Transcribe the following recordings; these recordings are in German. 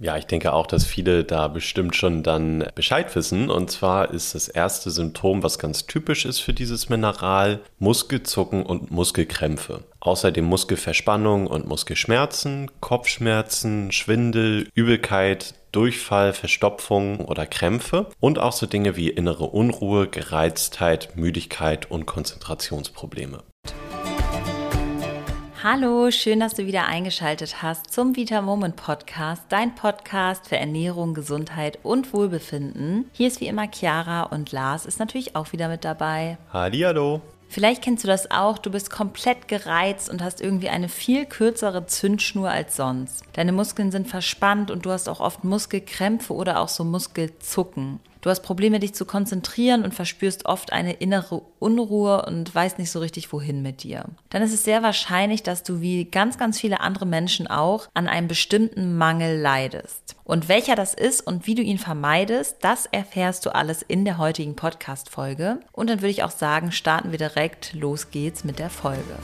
Ja, ich denke auch, dass viele da bestimmt schon dann Bescheid wissen. Und zwar ist das erste Symptom, was ganz typisch ist für dieses Mineral, Muskelzucken und Muskelkrämpfe. Außerdem Muskelverspannung und Muskelschmerzen, Kopfschmerzen, Schwindel, Übelkeit, Durchfall, Verstopfung oder Krämpfe und auch so Dinge wie innere Unruhe, Gereiztheit, Müdigkeit und Konzentrationsprobleme. Hallo, schön, dass du wieder eingeschaltet hast zum Vita Moment Podcast, dein Podcast für Ernährung, Gesundheit und Wohlbefinden. Hier ist wie immer Chiara und Lars ist natürlich auch wieder mit dabei. Hallihallo. Vielleicht kennst du das auch, du bist komplett gereizt und hast irgendwie eine viel kürzere Zündschnur als sonst. Deine Muskeln sind verspannt und du hast auch oft Muskelkrämpfe oder auch so Muskelzucken. Du hast Probleme, dich zu konzentrieren und verspürst oft eine innere Unruhe und weißt nicht so richtig, wohin mit dir. Dann ist es sehr wahrscheinlich, dass du wie ganz, ganz viele andere Menschen auch an einem bestimmten Mangel leidest. Und welcher das ist und wie du ihn vermeidest, das erfährst du alles in der heutigen Podcast-Folge. Und dann würde ich auch sagen, starten wir direkt. Los geht's mit der Folge.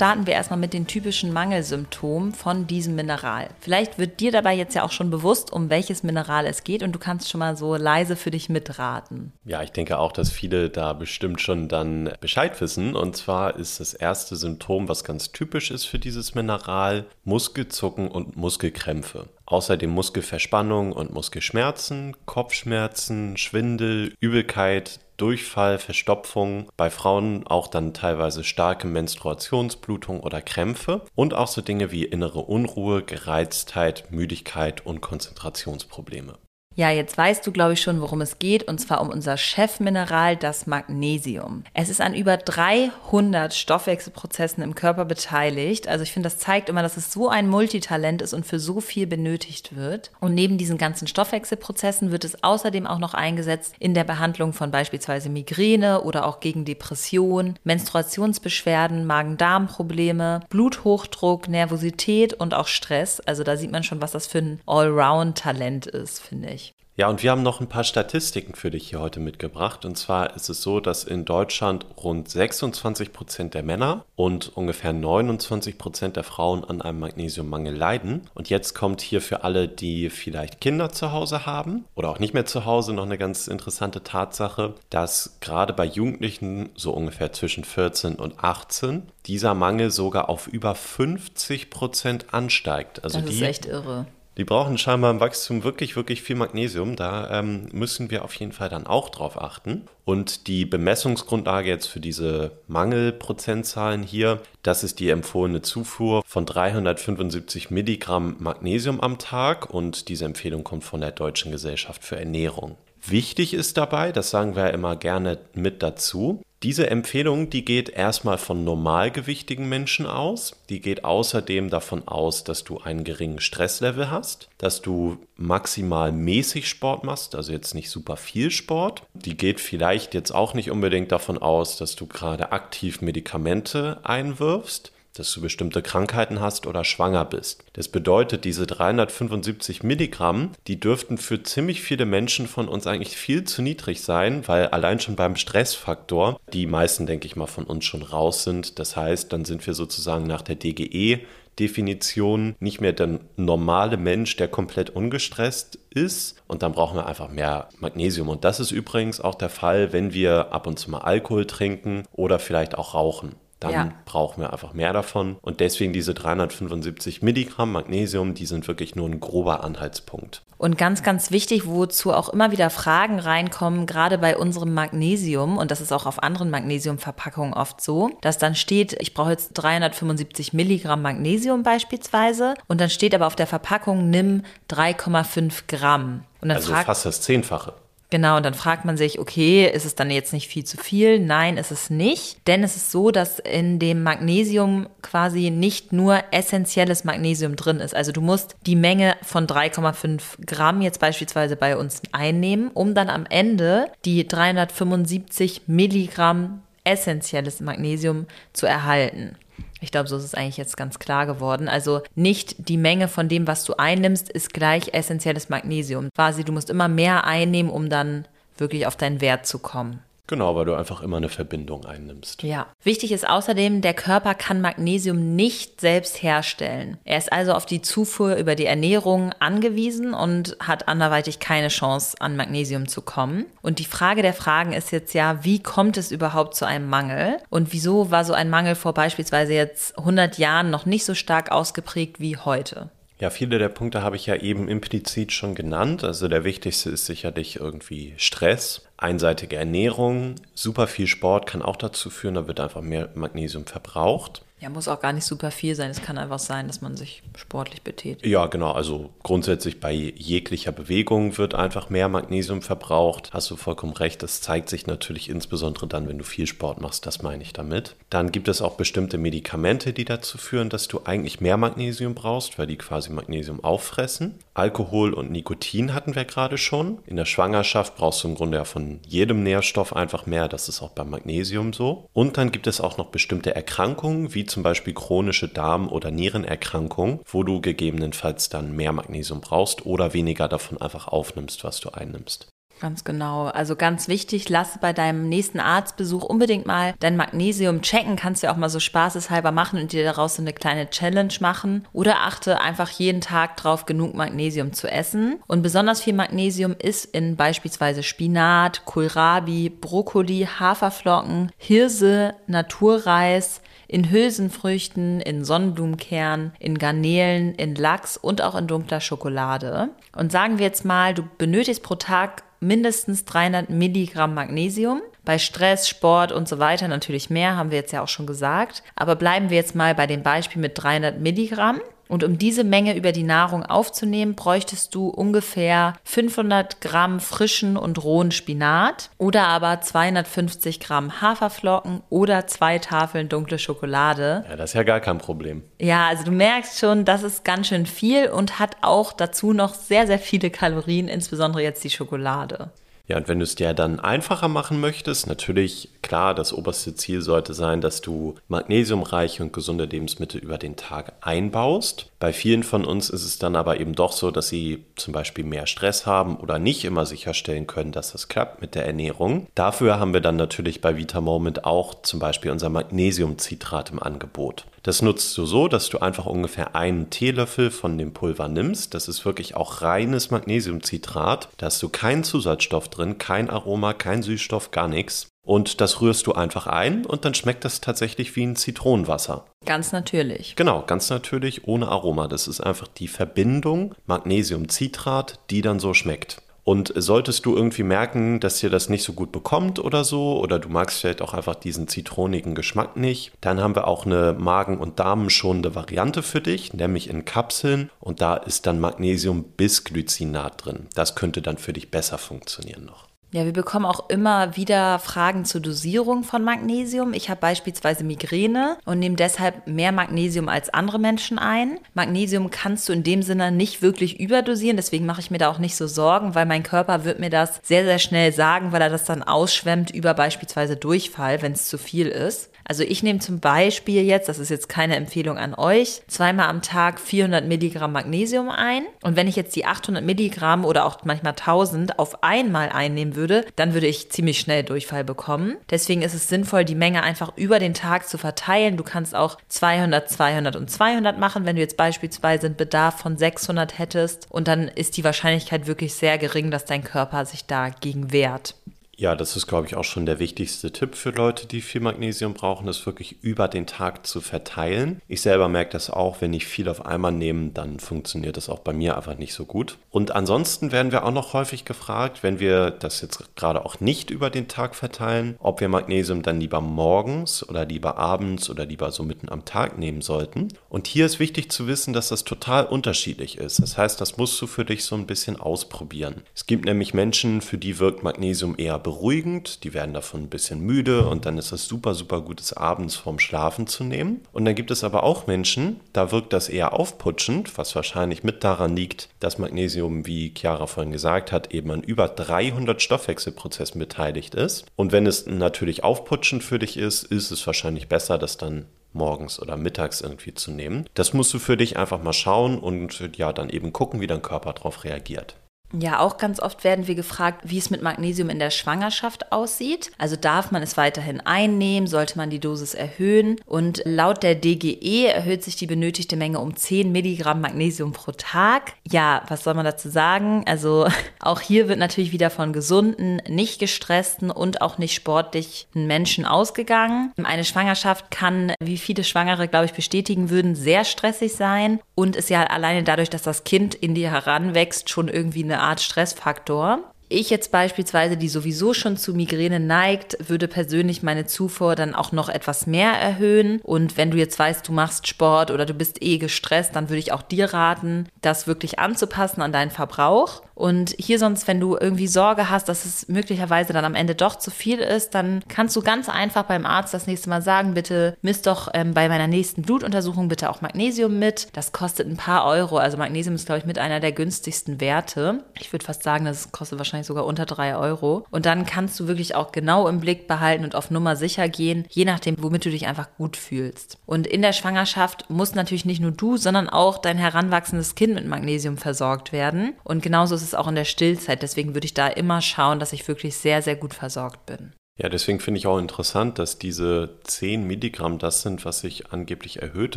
Starten wir erstmal mit den typischen Mangelsymptomen von diesem Mineral. Vielleicht wird dir dabei jetzt ja auch schon bewusst, um welches Mineral es geht und du kannst schon mal so leise für dich mitraten. Ja, ich denke auch, dass viele da bestimmt schon dann Bescheid wissen. Und zwar ist das erste Symptom, was ganz typisch ist für dieses Mineral, Muskelzucken und Muskelkrämpfe. Außerdem Muskelverspannung und Muskelschmerzen, Kopfschmerzen, Schwindel, Übelkeit, Durchfall, Verstopfung, bei Frauen auch dann teilweise starke Menstruationsblutung oder Krämpfe und auch so Dinge wie innere Unruhe, Gereiztheit, Müdigkeit und Konzentrationsprobleme. Ja, jetzt weißt du, glaube ich, schon, worum es geht, und zwar um unser Chefmineral, das Magnesium. Es ist an über 300 Stoffwechselprozessen im Körper beteiligt. Also ich finde, das zeigt immer, dass es so ein Multitalent ist und für so viel benötigt wird. Und neben diesen ganzen Stoffwechselprozessen wird es außerdem auch noch eingesetzt in der Behandlung von beispielsweise Migräne oder auch gegen Depression, Menstruationsbeschwerden, Magen-Darm-Probleme, Bluthochdruck, Nervosität und auch Stress. Also da sieht man schon, was das für ein Allround-Talent ist, finde ich. Ja, und wir haben noch ein paar Statistiken für dich hier heute mitgebracht. Und zwar ist es so, dass in Deutschland rund 26 Prozent der Männer und ungefähr 29 Prozent der Frauen an einem Magnesiummangel leiden. Und jetzt kommt hier für alle, die vielleicht Kinder zu Hause haben oder auch nicht mehr zu Hause, noch eine ganz interessante Tatsache, dass gerade bei Jugendlichen so ungefähr zwischen 14 und 18 dieser Mangel sogar auf über 50 Prozent ansteigt. Also das ist die, echt irre. Die brauchen scheinbar im Wachstum wirklich, wirklich viel Magnesium. Da ähm, müssen wir auf jeden Fall dann auch drauf achten. Und die Bemessungsgrundlage jetzt für diese Mangelprozentzahlen hier, das ist die empfohlene Zufuhr von 375 Milligramm Magnesium am Tag. Und diese Empfehlung kommt von der Deutschen Gesellschaft für Ernährung. Wichtig ist dabei, das sagen wir immer gerne mit dazu, diese Empfehlung, die geht erstmal von normalgewichtigen Menschen aus. Die geht außerdem davon aus, dass du einen geringen Stresslevel hast, dass du maximal mäßig Sport machst, also jetzt nicht super viel Sport. Die geht vielleicht jetzt auch nicht unbedingt davon aus, dass du gerade aktiv Medikamente einwirfst dass du bestimmte Krankheiten hast oder schwanger bist. Das bedeutet, diese 375 Milligramm, die dürften für ziemlich viele Menschen von uns eigentlich viel zu niedrig sein, weil allein schon beim Stressfaktor die meisten, denke ich mal, von uns schon raus sind. Das heißt, dann sind wir sozusagen nach der DGE Definition nicht mehr der normale Mensch, der komplett ungestresst ist. Und dann brauchen wir einfach mehr Magnesium. Und das ist übrigens auch der Fall, wenn wir ab und zu mal Alkohol trinken oder vielleicht auch rauchen dann ja. brauchen wir einfach mehr davon. Und deswegen diese 375 Milligramm Magnesium, die sind wirklich nur ein grober Anhaltspunkt. Und ganz, ganz wichtig, wozu auch immer wieder Fragen reinkommen, gerade bei unserem Magnesium, und das ist auch auf anderen Magnesiumverpackungen oft so, dass dann steht, ich brauche jetzt 375 Milligramm Magnesium beispielsweise, und dann steht aber auf der Verpackung, nimm 3,5 Gramm. also fast das Zehnfache. Genau, und dann fragt man sich, okay, ist es dann jetzt nicht viel zu viel? Nein, ist es nicht. Denn es ist so, dass in dem Magnesium quasi nicht nur essentielles Magnesium drin ist. Also du musst die Menge von 3,5 Gramm jetzt beispielsweise bei uns einnehmen, um dann am Ende die 375 Milligramm essentielles Magnesium zu erhalten. Ich glaube, so ist es eigentlich jetzt ganz klar geworden. Also nicht die Menge von dem, was du einnimmst, ist gleich essentielles Magnesium. Quasi, du musst immer mehr einnehmen, um dann wirklich auf deinen Wert zu kommen. Genau, weil du einfach immer eine Verbindung einnimmst. Ja. Wichtig ist außerdem, der Körper kann Magnesium nicht selbst herstellen. Er ist also auf die Zufuhr über die Ernährung angewiesen und hat anderweitig keine Chance, an Magnesium zu kommen. Und die Frage der Fragen ist jetzt ja, wie kommt es überhaupt zu einem Mangel? Und wieso war so ein Mangel vor beispielsweise jetzt 100 Jahren noch nicht so stark ausgeprägt wie heute? Ja, viele der Punkte habe ich ja eben implizit schon genannt. Also der wichtigste ist sicherlich irgendwie Stress, einseitige Ernährung, super viel Sport kann auch dazu führen, da wird einfach mehr Magnesium verbraucht. Ja, muss auch gar nicht super viel sein. Es kann einfach sein, dass man sich sportlich betätigt. Ja, genau. Also grundsätzlich bei jeglicher Bewegung wird einfach mehr Magnesium verbraucht. Hast du vollkommen recht. Das zeigt sich natürlich insbesondere dann, wenn du viel Sport machst. Das meine ich damit. Dann gibt es auch bestimmte Medikamente, die dazu führen, dass du eigentlich mehr Magnesium brauchst, weil die quasi Magnesium auffressen. Alkohol und Nikotin hatten wir gerade schon. In der Schwangerschaft brauchst du im Grunde ja von jedem Nährstoff einfach mehr. Das ist auch beim Magnesium so. Und dann gibt es auch noch bestimmte Erkrankungen, wie zum Beispiel chronische Darm- oder Nierenerkrankungen, wo du gegebenenfalls dann mehr Magnesium brauchst oder weniger davon einfach aufnimmst, was du einnimmst. Ganz genau. Also ganz wichtig, lass bei deinem nächsten Arztbesuch unbedingt mal dein Magnesium checken. Kannst du ja auch mal so spaßeshalber machen und dir daraus so eine kleine Challenge machen. Oder achte einfach jeden Tag drauf, genug Magnesium zu essen. Und besonders viel Magnesium ist in beispielsweise Spinat, Kohlrabi, Brokkoli, Haferflocken, Hirse, Naturreis, in Hülsenfrüchten, in Sonnenblumenkern, in Garnelen, in Lachs und auch in dunkler Schokolade. Und sagen wir jetzt mal, du benötigst pro Tag mindestens 300 Milligramm Magnesium. Bei Stress, Sport und so weiter natürlich mehr, haben wir jetzt ja auch schon gesagt. Aber bleiben wir jetzt mal bei dem Beispiel mit 300 Milligramm. Und um diese Menge über die Nahrung aufzunehmen, bräuchtest du ungefähr 500 Gramm frischen und rohen Spinat oder aber 250 Gramm Haferflocken oder zwei Tafeln dunkle Schokolade. Ja, das ist ja gar kein Problem. Ja, also du merkst schon, das ist ganz schön viel und hat auch dazu noch sehr, sehr viele Kalorien, insbesondere jetzt die Schokolade. Ja, und wenn du es dir dann einfacher machen möchtest, natürlich klar, das oberste Ziel sollte sein, dass du magnesiumreiche und gesunde Lebensmittel über den Tag einbaust. Bei vielen von uns ist es dann aber eben doch so, dass sie zum Beispiel mehr Stress haben oder nicht immer sicherstellen können, dass das klappt mit der Ernährung. Dafür haben wir dann natürlich bei Vita Moment auch zum Beispiel unser Magnesiumcitrat im Angebot. Das nutzt du so, dass du einfach ungefähr einen Teelöffel von dem Pulver nimmst. Das ist wirklich auch reines Magnesiumcitrat. Da hast du keinen Zusatzstoff drin, kein Aroma, kein Süßstoff, gar nichts. Und das rührst du einfach ein und dann schmeckt das tatsächlich wie ein Zitronenwasser. Ganz natürlich. Genau, ganz natürlich, ohne Aroma. Das ist einfach die Verbindung Magnesiumcitrat, die dann so schmeckt. Und solltest du irgendwie merken, dass dir das nicht so gut bekommt oder so, oder du magst vielleicht auch einfach diesen zitronigen Geschmack nicht, dann haben wir auch eine Magen- und Darmenschonende Variante für dich, nämlich in Kapseln. Und da ist dann Magnesium bis Glycinat drin. Das könnte dann für dich besser funktionieren noch. Ja, wir bekommen auch immer wieder Fragen zur Dosierung von Magnesium. Ich habe beispielsweise Migräne und nehme deshalb mehr Magnesium als andere Menschen ein. Magnesium kannst du in dem Sinne nicht wirklich überdosieren, deswegen mache ich mir da auch nicht so Sorgen, weil mein Körper wird mir das sehr, sehr schnell sagen, weil er das dann ausschwemmt über beispielsweise Durchfall, wenn es zu viel ist. Also ich nehme zum Beispiel jetzt, das ist jetzt keine Empfehlung an euch, zweimal am Tag 400 Milligramm Magnesium ein. Und wenn ich jetzt die 800 Milligramm oder auch manchmal 1000 auf einmal einnehmen würde, dann würde ich ziemlich schnell Durchfall bekommen. Deswegen ist es sinnvoll, die Menge einfach über den Tag zu verteilen. Du kannst auch 200, 200 und 200 machen, wenn du jetzt beispielsweise einen Bedarf von 600 hättest. Und dann ist die Wahrscheinlichkeit wirklich sehr gering, dass dein Körper sich dagegen wehrt. Ja, das ist, glaube ich, auch schon der wichtigste Tipp für Leute, die viel Magnesium brauchen, das wirklich über den Tag zu verteilen. Ich selber merke das auch, wenn ich viel auf einmal nehme, dann funktioniert das auch bei mir einfach nicht so gut. Und ansonsten werden wir auch noch häufig gefragt, wenn wir das jetzt gerade auch nicht über den Tag verteilen, ob wir Magnesium dann lieber morgens oder lieber abends oder lieber so mitten am Tag nehmen sollten. Und hier ist wichtig zu wissen, dass das total unterschiedlich ist. Das heißt, das musst du für dich so ein bisschen ausprobieren. Es gibt nämlich Menschen, für die wirkt Magnesium eher beruhigend, die werden davon ein bisschen müde und dann ist es super, super gutes abends vorm Schlafen zu nehmen. Und dann gibt es aber auch Menschen, da wirkt das eher aufputschend, was wahrscheinlich mit daran liegt, dass Magnesium, wie Chiara vorhin gesagt hat, eben an über 300 Stoffwechselprozessen beteiligt ist. Und wenn es natürlich aufputschend für dich ist, ist es wahrscheinlich besser, das dann morgens oder mittags irgendwie zu nehmen. Das musst du für dich einfach mal schauen und ja, dann eben gucken, wie dein Körper darauf reagiert. Ja, auch ganz oft werden wir gefragt, wie es mit Magnesium in der Schwangerschaft aussieht. Also darf man es weiterhin einnehmen, sollte man die Dosis erhöhen. Und laut der DGE erhöht sich die benötigte Menge um 10 Milligramm Magnesium pro Tag. Ja, was soll man dazu sagen? Also auch hier wird natürlich wieder von gesunden, nicht gestressten und auch nicht sportlichen Menschen ausgegangen. Eine Schwangerschaft kann, wie viele Schwangere, glaube ich, bestätigen würden, sehr stressig sein und ist ja alleine dadurch, dass das Kind in dir heranwächst, schon irgendwie eine Art Stressfaktor. Ich jetzt beispielsweise, die sowieso schon zu Migräne neigt, würde persönlich meine Zufuhr dann auch noch etwas mehr erhöhen. Und wenn du jetzt weißt, du machst Sport oder du bist eh gestresst, dann würde ich auch dir raten, das wirklich anzupassen an deinen Verbrauch. Und hier sonst, wenn du irgendwie Sorge hast, dass es möglicherweise dann am Ende doch zu viel ist, dann kannst du ganz einfach beim Arzt das nächste Mal sagen, bitte misst doch ähm, bei meiner nächsten Blutuntersuchung bitte auch Magnesium mit. Das kostet ein paar Euro. Also Magnesium ist, glaube ich, mit einer der günstigsten Werte. Ich würde fast sagen, das kostet wahrscheinlich sogar unter drei Euro. Und dann kannst du wirklich auch genau im Blick behalten und auf Nummer sicher gehen, je nachdem, womit du dich einfach gut fühlst. Und in der Schwangerschaft muss natürlich nicht nur du, sondern auch dein heranwachsendes Kind mit Magnesium versorgt werden. Und genauso ist es es auch in der Stillzeit. Deswegen würde ich da immer schauen, dass ich wirklich sehr, sehr gut versorgt bin. Ja, deswegen finde ich auch interessant, dass diese 10 Milligramm das sind, was sich angeblich erhöht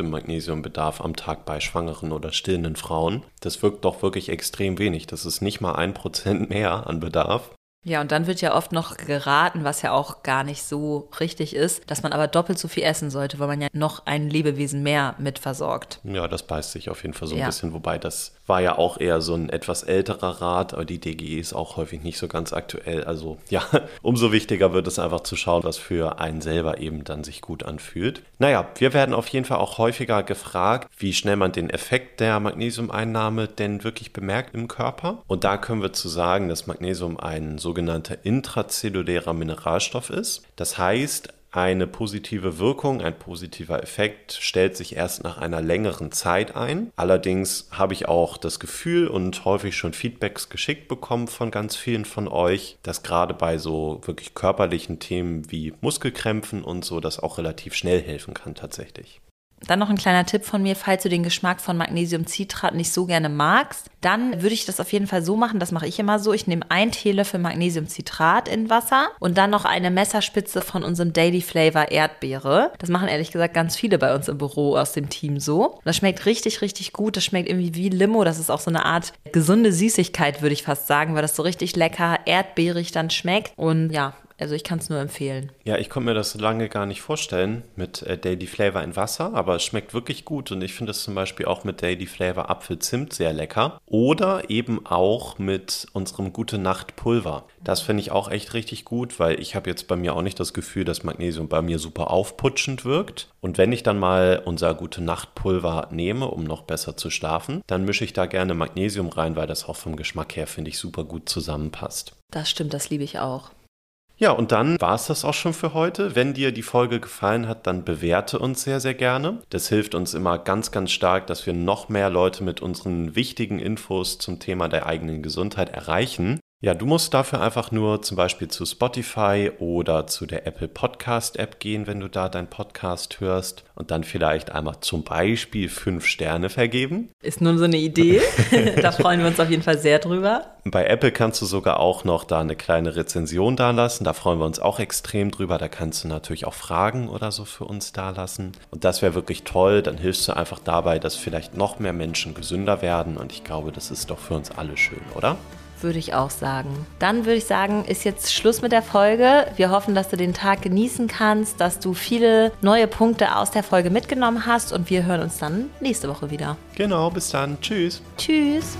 im Magnesiumbedarf am Tag bei schwangeren oder stillenden Frauen. Das wirkt doch wirklich extrem wenig. Das ist nicht mal ein Prozent mehr an Bedarf. Ja, und dann wird ja oft noch geraten, was ja auch gar nicht so richtig ist, dass man aber doppelt so viel essen sollte, weil man ja noch ein Lebewesen mehr mit versorgt. Ja, das beißt sich auf jeden Fall so ein ja. bisschen, wobei das war ja auch eher so ein etwas älterer Rat, aber die DGE ist auch häufig nicht so ganz aktuell. Also ja, umso wichtiger wird es einfach zu schauen, was für einen selber eben dann sich gut anfühlt. Naja, wir werden auf jeden Fall auch häufiger gefragt, wie schnell man den Effekt der Magnesiumeinnahme denn wirklich bemerkt im Körper. Und da können wir zu sagen, dass Magnesium ein sogenannter intrazellulärer Mineralstoff ist. Das heißt, eine positive Wirkung, ein positiver Effekt stellt sich erst nach einer längeren Zeit ein. Allerdings habe ich auch das Gefühl und häufig schon Feedbacks geschickt bekommen von ganz vielen von euch, dass gerade bei so wirklich körperlichen Themen wie Muskelkrämpfen und so das auch relativ schnell helfen kann tatsächlich. Dann noch ein kleiner Tipp von mir, falls du den Geschmack von Magnesiumcitrat nicht so gerne magst, dann würde ich das auf jeden Fall so machen, das mache ich immer so. Ich nehme ein Teelöffel Magnesiumcitrat in Wasser und dann noch eine Messerspitze von unserem Daily Flavor Erdbeere. Das machen ehrlich gesagt ganz viele bei uns im Büro aus dem Team so. das schmeckt richtig, richtig gut. Das schmeckt irgendwie wie Limo. Das ist auch so eine Art gesunde Süßigkeit, würde ich fast sagen, weil das so richtig lecker erdbeerig dann schmeckt. Und ja, also ich kann es nur empfehlen. Ja, ich konnte mir das so lange gar nicht vorstellen mit äh, Daily Flavor in Wasser, aber es schmeckt wirklich gut und ich finde es zum Beispiel auch mit Daily Flavor Apfelzimt sehr lecker oder eben auch mit unserem Gute Nacht Pulver. Das finde ich auch echt richtig gut, weil ich habe jetzt bei mir auch nicht das Gefühl, dass Magnesium bei mir super aufputschend wirkt. Und wenn ich dann mal unser Gute Nacht Pulver nehme, um noch besser zu schlafen, dann mische ich da gerne Magnesium rein, weil das auch vom Geschmack her finde ich super gut zusammenpasst. Das stimmt, das liebe ich auch. Ja, und dann war es das auch schon für heute. Wenn dir die Folge gefallen hat, dann bewerte uns sehr, sehr gerne. Das hilft uns immer ganz, ganz stark, dass wir noch mehr Leute mit unseren wichtigen Infos zum Thema der eigenen Gesundheit erreichen. Ja, du musst dafür einfach nur zum Beispiel zu Spotify oder zu der Apple Podcast App gehen, wenn du da deinen Podcast hörst und dann vielleicht einmal zum Beispiel fünf Sterne vergeben. Ist nun so eine Idee. da freuen wir uns auf jeden Fall sehr drüber. Bei Apple kannst du sogar auch noch da eine kleine Rezension dalassen. Da freuen wir uns auch extrem drüber. Da kannst du natürlich auch Fragen oder so für uns dalassen. Und das wäre wirklich toll. Dann hilfst du einfach dabei, dass vielleicht noch mehr Menschen gesünder werden. Und ich glaube, das ist doch für uns alle schön, oder? Würde ich auch sagen. Dann würde ich sagen, ist jetzt Schluss mit der Folge. Wir hoffen, dass du den Tag genießen kannst, dass du viele neue Punkte aus der Folge mitgenommen hast und wir hören uns dann nächste Woche wieder. Genau, bis dann. Tschüss. Tschüss.